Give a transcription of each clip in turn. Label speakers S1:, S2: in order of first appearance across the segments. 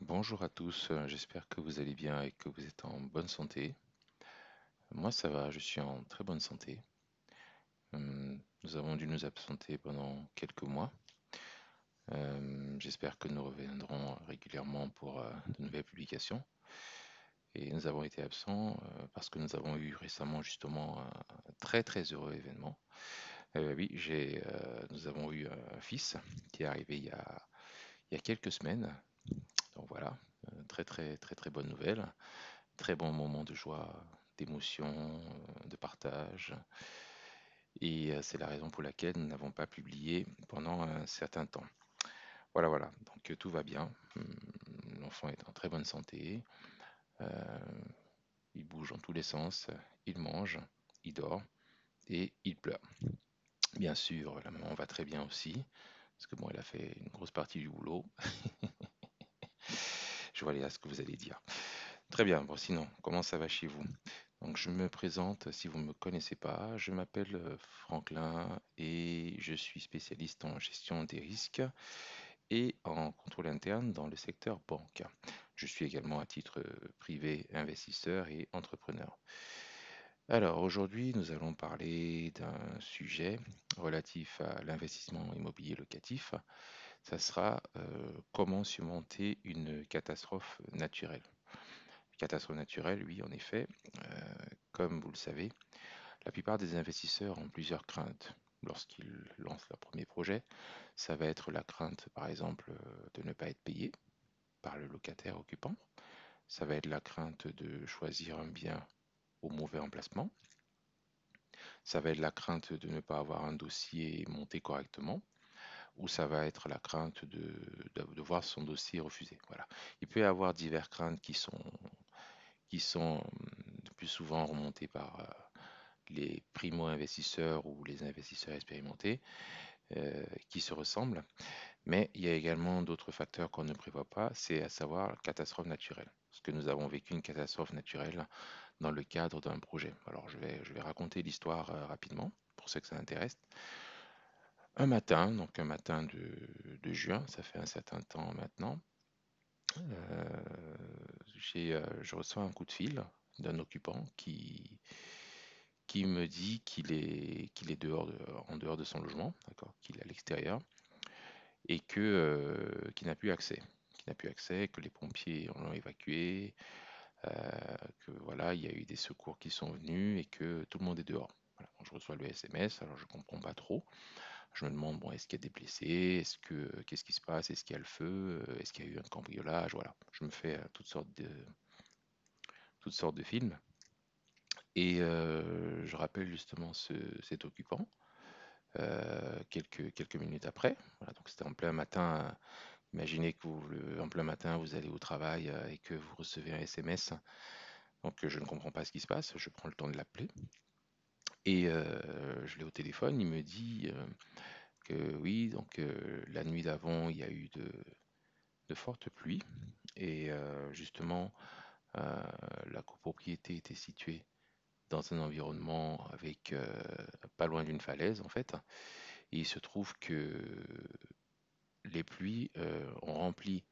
S1: Bonjour à tous, euh, j'espère que vous allez bien et que vous êtes en bonne santé. Moi ça va, je suis en très bonne santé. Hum, Nous avons dû nous absenter pendant quelques mois. Euh, J'espère que nous reviendrons régulièrement pour euh, de nouvelles publications. Et nous avons été absents euh, parce que nous avons eu récemment justement un très très heureux événement. Oui, nous avons eu un fils qui est arrivé il y a quelques semaines. Voilà, euh, très très très très bonne nouvelle. Très bon moment de joie, d'émotion, euh, de partage. Et euh, c'est la raison pour laquelle nous n'avons pas publié pendant un certain temps. Voilà, voilà. Donc tout va bien. Hum, L'enfant est en très bonne santé. Il bouge dans tous les sens. Il mange, il dort et il pleure. Bien sûr, la maman va très bien aussi. Parce que bon, elle a fait une grosse partie du boulot. Je vois là ce que vous allez dire. Très bien. Bon, sinon, comment ça va chez vous? Donc, je me présente si vous ne me connaissez pas. Je m'appelle euh, Franklin et je suis spécialiste en gestion des risques et en contrôle interne dans le secteur banque. Je suis également à titre euh, privé investisseur et entrepreneur. Alors, aujourd'hui, nous allons parler d'un sujet relatif à l'investissement immobilier locatif. Ça sera euh, comment surmonter une catastrophe naturelle. Catastrophe naturelle, oui, en effet, euh, comme vous le savez, la plupart des investisseurs ont plusieurs craintes lorsqu'ils lancent leur premier projet. Ça va être la crainte, par exemple, de ne pas être payé par le locataire occupant. Ça va être la crainte de choisir un bien au mauvais emplacement. Ça va être la crainte de ne pas avoir un dossier monté correctement. Ou ça va être la crainte de, voir son dossier refusé. Voilà. Il peut y avoir diverses craintes qui sont, qui sont le plus souvent remontées par euh, les primo-investisseurs ou les investisseurs expérimentés euh, qui se ressemblent. Mais il y a également d'autres facteurs qu'on ne prévoit pas, c'est à savoir catastrophe naturelle. Parce que nous avons vécu une catastrophe naturelle dans le cadre d'un projet. Alors je vais, je vais raconter l'histoire euh, rapidement pour ceux que ça intéresse. Un matin, donc un matin de, juin, ça fait un certain temps maintenant, euh, euh, je reçois un coup de fil d'un occupant qui, qui me dit qu'il est, qu'il est dehors de, en dehors de son logement, qu'il est à l'extérieur, et euh, qu'il n'a plus accès. Qu'il n'a plus accès, que les pompiers l'ont évacué, euh, que voilà, il y a eu des secours qui sont venus et que tout le monde est dehors. Voilà, je reçois le SMS, alors je comprends pas trop. Je me demande, bon, est-ce qu'il y a des blessés? Est-ce que, qu'est-ce qui se passe? Est-ce qu'il y a le feu? Euh, Est-ce qu'il y a eu un cambriolage? Voilà. Je me fais euh, toutes sortes de, toutes sortes de films. Et euh, je rappelle justement ce, cet occupant euh, quelques, quelques minutes après. Donc c'était en plein matin. Imaginez que vous, le- en plein matin, vous allez au travail euh, et que vous recevez un SMS. Donc euh, je ne comprends pas ce qui se passe. Je prends le temps de l'appeler. Et je l'ai au téléphone. Il me dit que oui, donc la nuit d'avant, il y a eu de, fortes pluies. Et justement, la copropriété était située dans un environnement avec pas loin d'une falaise en fait. Et il se trouve que les pluies ont rempli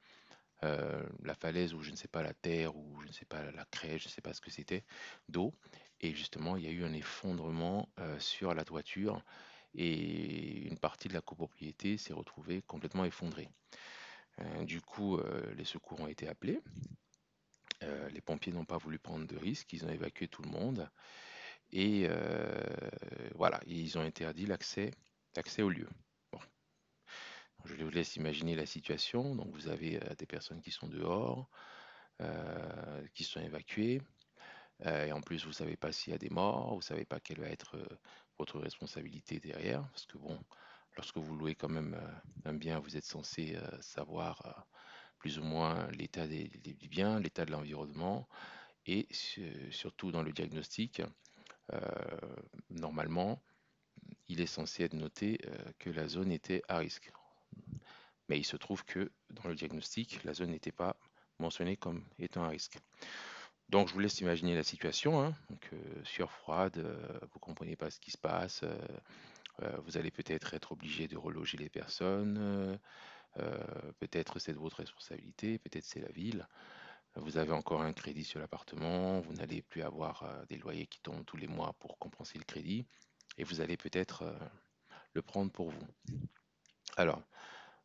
S1: la falaise ou je ne sais pas la terre ou je ne sais pas la craie, je ne sais pas ce que c'était, d'eau. Et justement, il y a eu un effondrement euh, sur la toiture et une partie de la copropriété s'est retrouvée complètement effondrée. Euh, du coup, euh, les secours ont été appelés. Les pompiers n'ont pas voulu prendre de risques, ils ont évacué tout le monde et voilà, ils ont interdit l'accès au lieu. Bon, je vous laisse imaginer la situation. Donc vous avez des personnes qui sont dehors, qui sont évacuées, et en plus vous savez pas s'il y a des morts, vous savez pas quelle va être euh, votre responsabilité derrière, parce que bon, lorsque vous louez quand même euh, un bien, vous êtes censé euh, savoir euh, plus ou moins l'état des, des biens, l'état de l'environnement, et su- surtout dans le diagnostic, euh, normalement, il est censé être noté euh, que la zone était à risque. Mais il se trouve que dans le diagnostic, la zone n'était pas mentionnée comme étant à risque. Donc je vous laisse imaginer la situation. hein. Donc euh, froide, euh, vous comprenez pas ce qui se passe. euh, euh, vous allez peut-être être obligé de reloger les personnes. peut-être c'est de votre responsabilité, peut-être c'est la ville. Vous avez encore un crédit sur l'appartement, vous n'allez plus avoir des loyers qui tombent tous les mois pour compenser le crédit, et vous allez peut-être le prendre pour vous. Alors,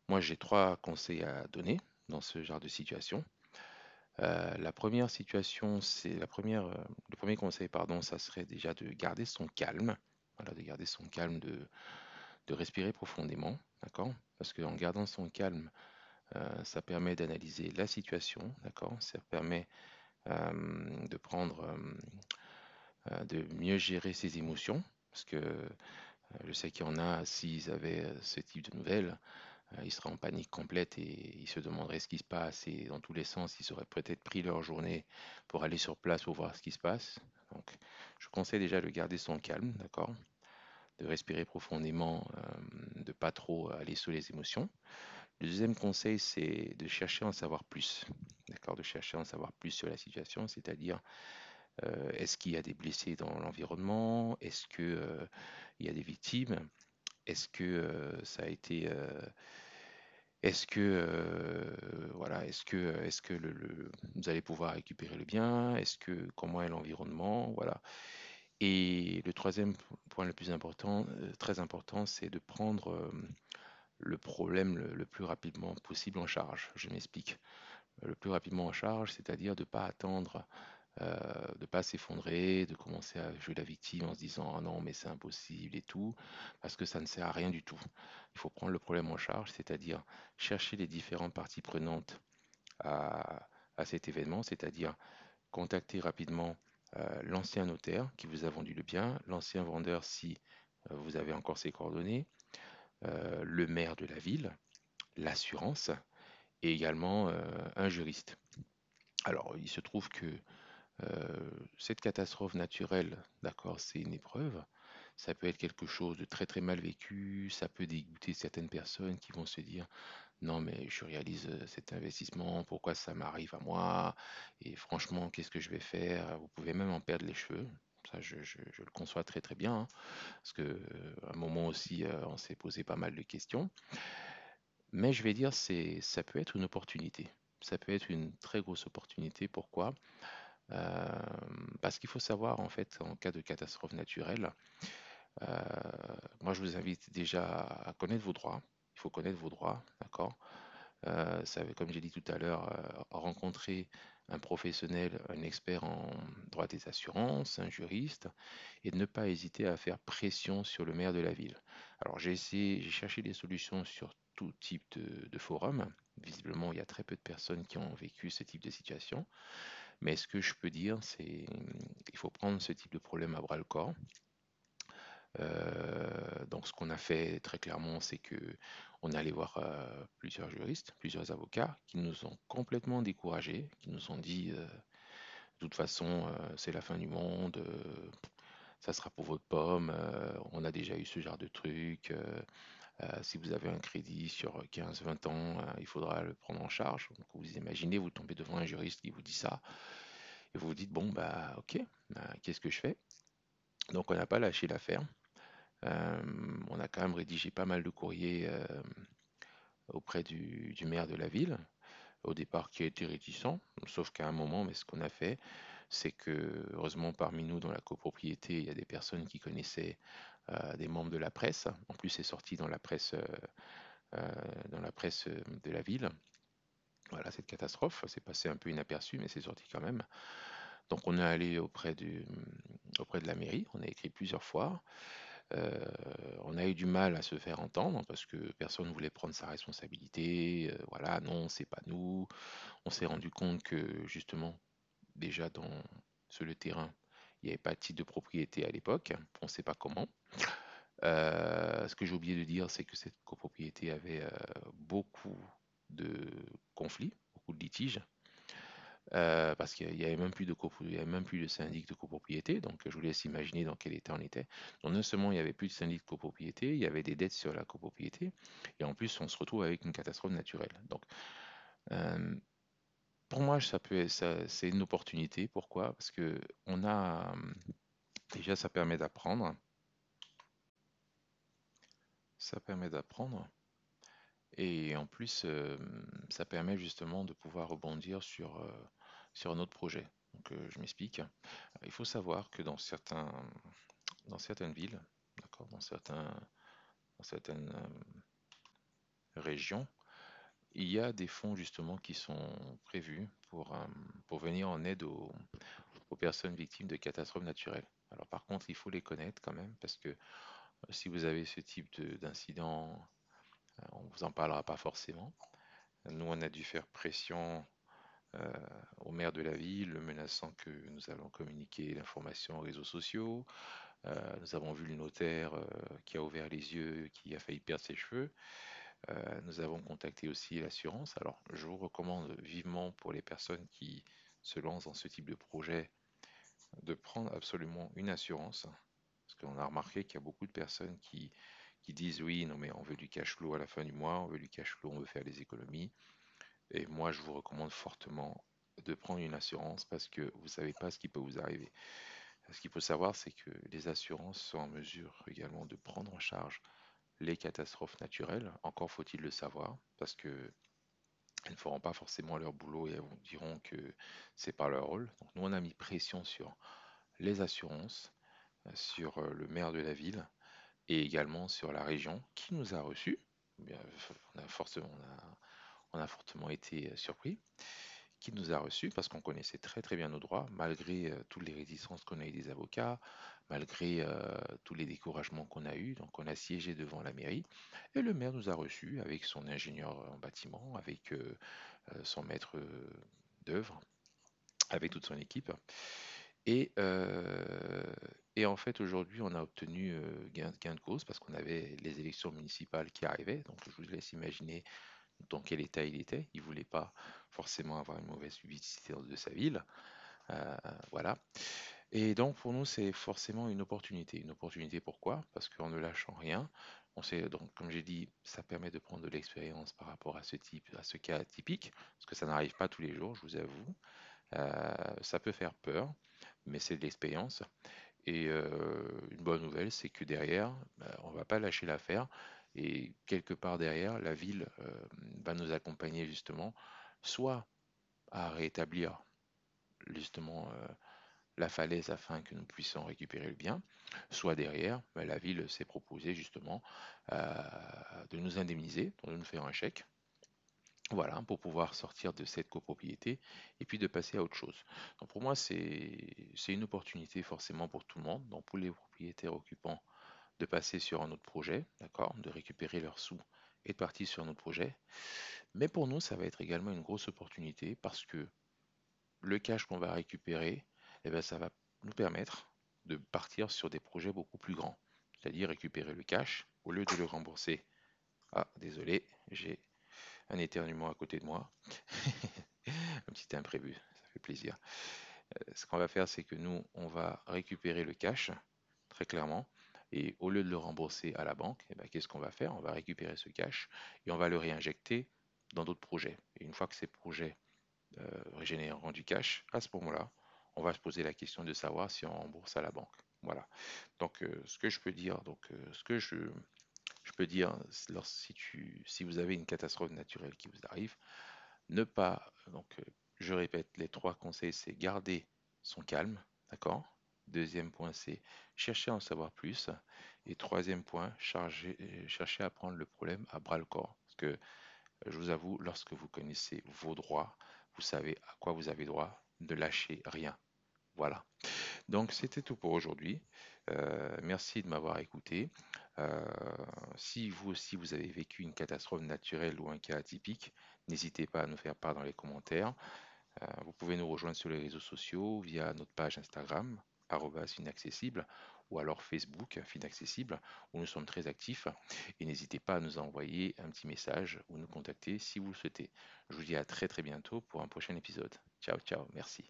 S1: moi j'ai trois conseils à donner dans ce genre de situation. Euh, la première situation, c'est la première, euh, le premier conseil, pardon, ça serait déjà de garder son calme. Voilà, de garder son calme, de, de respirer profondément, d'accord? Parce qu'en gardant son calme, euh, ça permet d'analyser la situation, d'accord? Ça permet de prendre, de mieux gérer ses émotions, parce que je sais qu'il y en a, s'ils avaient ce type de nouvelles, euh, ils seraient en panique complète et ils se demanderaient ce qui se passe et dans tous les sens, ils auraient peut-être pris leur journée pour aller sur place pour voir ce qui se passe. Donc, je conseille déjà de garder son calme, d'accord? De respirer profondément, euh, de pas trop aller sur les émotions. Le deuxième conseil, c'est de chercher à en savoir plus, d'accord? De chercher à en savoir plus sur la situation, c'est-à-dire euh, est-ce qu'il y a des blessés dans l'environnement? Est-ce que, euh, il y a des victimes? Est-ce que ça a été Est-ce que, euh, voilà, est-ce que, est-ce que vous allez pouvoir récupérer le bien? Est-ce que, comment est l'environnement? Voilà. Et le troisième point le plus important, euh, très important, c'est de prendre le problème le, le plus rapidement possible en charge. Je m'explique. Le plus rapidement en charge, c'est-à-dire de ne pas attendre, euh, de ne pas s'effondrer, de commencer à jouer la victime en se disant ah non mais c'est impossible et tout, parce que ça ne sert à rien du tout. Il faut prendre le problème en charge, c'est-à-dire chercher les différentes parties prenantes à, cet événement, c'est-à-dire contacter rapidement euh, l'ancien notaire qui vous a vendu le bien, l'ancien vendeur si euh, vous avez encore ses coordonnées, euh, le maire de la ville, l'assurance et également un juriste. Alors, il se trouve que cette catastrophe naturelle, d'accord, c'est une épreuve. Ça peut être quelque chose de très très mal vécu, ça peut dégoûter certaines personnes qui vont se dire non mais je réalise euh, cet investissement, pourquoi ça m'arrive à moi? Et franchement, qu'est-ce que je vais faire? Vous pouvez même en perdre les cheveux. Ça, je, le conçois très très bien, hein, parce que euh, à un moment aussi, euh, on s'est posé pas mal de questions. Mais je vais dire, ça peut être une opportunité. Ça peut être une très grosse opportunité. Pourquoi? Parce qu'il faut savoir, en fait, en cas de catastrophe naturelle, moi, je vous invite déjà à connaître vos droits. Il faut connaître vos droits, d'accord? Comme j'ai dit tout à l'heure, rencontrer un professionnel, un expert en droit des assurances, un juriste, et ne pas hésiter à faire pression sur le maire de la ville. Alors j'ai essayé, j'ai cherché des solutions sur tout type de, de forum. Visiblement, il y a très peu de personnes qui ont vécu ce type de situation. Mais ce que je peux dire, c'est qu'il faut prendre ce type de problème à bras le corps. Euh, donc, ce qu'on a fait très clairement, c'est que on est allé voir euh, plusieurs juristes, plusieurs avocats, qui nous ont complètement découragés, qui nous ont dit, euh, de toute façon, c'est la fin du monde, ça sera pour votre pomme, on a déjà eu ce genre de truc. Euh, si vous avez un crédit sur 15-20 ans, euh, il faudra le prendre en charge. Donc, vous imaginez, vous tombez devant un juriste qui vous dit ça, et vous vous dites, bon, bah, ok, bah, qu'est-ce que je fais? Donc, on n'a pas lâché l'affaire. Euh, on a quand même rédigé pas mal de courriers auprès du, du maire de la ville, au départ qui a été réticent, sauf qu'à un moment, mais ce qu'on a fait, c'est que heureusement parmi nous dans la copropriété, il y a des personnes qui connaissaient des membres de la presse. En plus, c'est sorti dans la presse, euh, euh, dans la presse euh, de la ville. Voilà, cette catastrophe, c'est passé un peu inaperçu, mais c'est sorti quand même. Donc on est allé auprès du, auprès de la mairie, on a écrit plusieurs fois. Euh, on a eu du mal à se faire entendre parce que personne ne voulait prendre sa responsabilité. Euh, voilà, non, c'est pas nous. On s'est rendu compte que justement, déjà dans sur le terrain, il n'y avait pas de titre de propriété à l'époque. On ne sait pas comment. Euh, ce que j'ai oublié de dire, c'est que cette copropriété avait euh, beaucoup de conflits, beaucoup de litiges. Euh, parce qu'il n'y avait même plus de il avait même plus de syndic de copropriété, donc je vous laisse imaginer dans quel état on était. Donc non seulement il n'y avait plus de syndic de copropriété, il y avait des dettes sur la copropriété, et en plus on se retrouve avec une catastrophe naturelle. Donc pour moi ça peut être- ça- c'est une opportunité. Pourquoi? Parce que on a déjà ça permet d'apprendre, ça permet d'apprendre, Et en plus, ça permet justement de pouvoir rebondir sur, sur un autre projet. Donc, je m'explique. Il faut savoir que dans certains, dans certaines villes, d'accord, dans certains, dans certaines régions, il y a des fonds justement qui sont prévus pour, pour venir en aide aux, aux personnes victimes de catastrophes naturelles. Alors par contre, il faut les connaître quand même parce que si vous avez ce type d'incident, on ne vous en parlera pas forcément. Nous, on a dû faire pression euh, au maire de la ville, menaçant que nous allons communiquer l'information aux réseaux sociaux. Euh, nous avons vu le notaire euh, qui a ouvert les yeux, qui a failli perdre ses cheveux. Euh, nous avons contacté aussi l'assurance. Alors, je vous recommande vivement pour les personnes qui se lancent dans ce type de projet de prendre absolument une assurance. Parce qu'on a remarqué qu'il y a beaucoup de personnes qui, qui disent oui, non mais on veut du cash flow à la fin du mois, on veut du cash flow, on veut faire des économies. Et moi, je vous recommande fortement de prendre une assurance parce que vous ne savez pas ce qui peut vous arriver. Ce qu'il faut savoir, c'est que les assurances sont en mesure également de prendre en charge les catastrophes naturelles. Encore faut-il le savoir parce que elles ne feront pas forcément leur boulot et elles diront que c'est pas leur rôle. Donc nous, on a mis pression sur les assurances, sur euh, le maire de la ville et également sur la région qui nous a reçus. On a forcément, on a, fortement été euh, surpris, qui nous a reçus parce qu'on connaissait très très bien nos droits, malgré euh, toutes les résistances qu'on a eu des avocats, malgré euh, tous les découragements qu'on a eus. Donc on a siégé devant la mairie et le maire nous a reçus avec son ingénieur en bâtiment, avec euh, euh, son maître d'œuvre, avec toute son équipe. Et, en fait, aujourd'hui, on a obtenu gain, de cause parce qu'on avait les élections municipales qui arrivaient. Donc, je vous laisse imaginer dans quel état il était. Il voulait pas forcément avoir une mauvaise publicité de sa ville. Voilà. Et donc pour nous, c'est forcément une opportunité. Une opportunité pourquoi? Parce qu'en ne lâchant rien, on sait donc, comme j'ai dit, ça permet de prendre de l'expérience par rapport à ce type, à ce cas typique, parce que ça n'arrive pas tous les jours, je vous avoue. Euh, ça peut faire peur, mais c'est de l'expérience. Et euh, une bonne nouvelle, c'est que derrière, bah, on va pas lâcher l'affaire. Et quelque part derrière, la ville euh, va nous accompagner justement, soit à rétablir justement la falaise afin que nous puissions récupérer le bien, soit derrière, bah, la ville s'est proposée justement euh, de nous indemniser, de nous faire un chèque. Voilà, pour pouvoir sortir de cette copropriété et puis de passer à autre chose. Donc pour moi, c'est c'est une opportunité forcément pour tout le monde, donc pour les propriétaires occupants de passer sur un autre projet, d'accord, de récupérer leurs sous et de partir sur un autre projet. Mais pour nous, ça va être également une grosse opportunité parce que le cash qu'on va récupérer, eh ben, ça va nous permettre de partir sur des projets beaucoup plus grands. C'est-à-dire récupérer le cash au lieu de le rembourser. Ah, désolé, j'ai un éternuement à côté de moi. un petit imprévu, ça fait plaisir. Euh, ce qu'on va faire, c'est que nous, on va récupérer le cash, très clairement, et au lieu de le rembourser à la banque, eh ben, qu'est-ce qu'on va faire? On va récupérer ce cash et on va le réinjecter dans d'autres projets. Et une fois que ces projets euh, généreront du cash, à ce moment-là, on va se poser la question de savoir si on rembourse à la banque. Voilà. Donc, euh, ce que je peux dire, donc, euh, ce que je, peux dire, si, si vous avez une catastrophe naturelle qui vous arrive, ne pas, donc, euh, je répète, les trois conseils, c'est garder son calme, d'accord? Deuxième point, c'est chercher à en savoir plus. Et troisième point, chercher à prendre le problème à bras le corps. Parce que je vous avoue, lorsque vous connaissez vos droits, vous savez à quoi vous avez droit, ne lâchez rien. Voilà. Donc c'était tout pour aujourd'hui. Euh, merci de m'avoir écouté. Euh, si vous aussi vous avez vécu une catastrophe naturelle ou un cas atypique, n'hésitez pas à nous faire part dans les commentaires. Euh, vous pouvez nous rejoindre sur les réseaux sociaux via notre page Instagram, arobase finaccessible, ou alors Facebook, Finaccessible, où nous sommes très actifs. Et n'hésitez pas à nous envoyer un petit message ou nous contacter si vous le souhaitez. Je vous dis à très très bientôt pour un prochain épisode. Ciao, ciao, merci.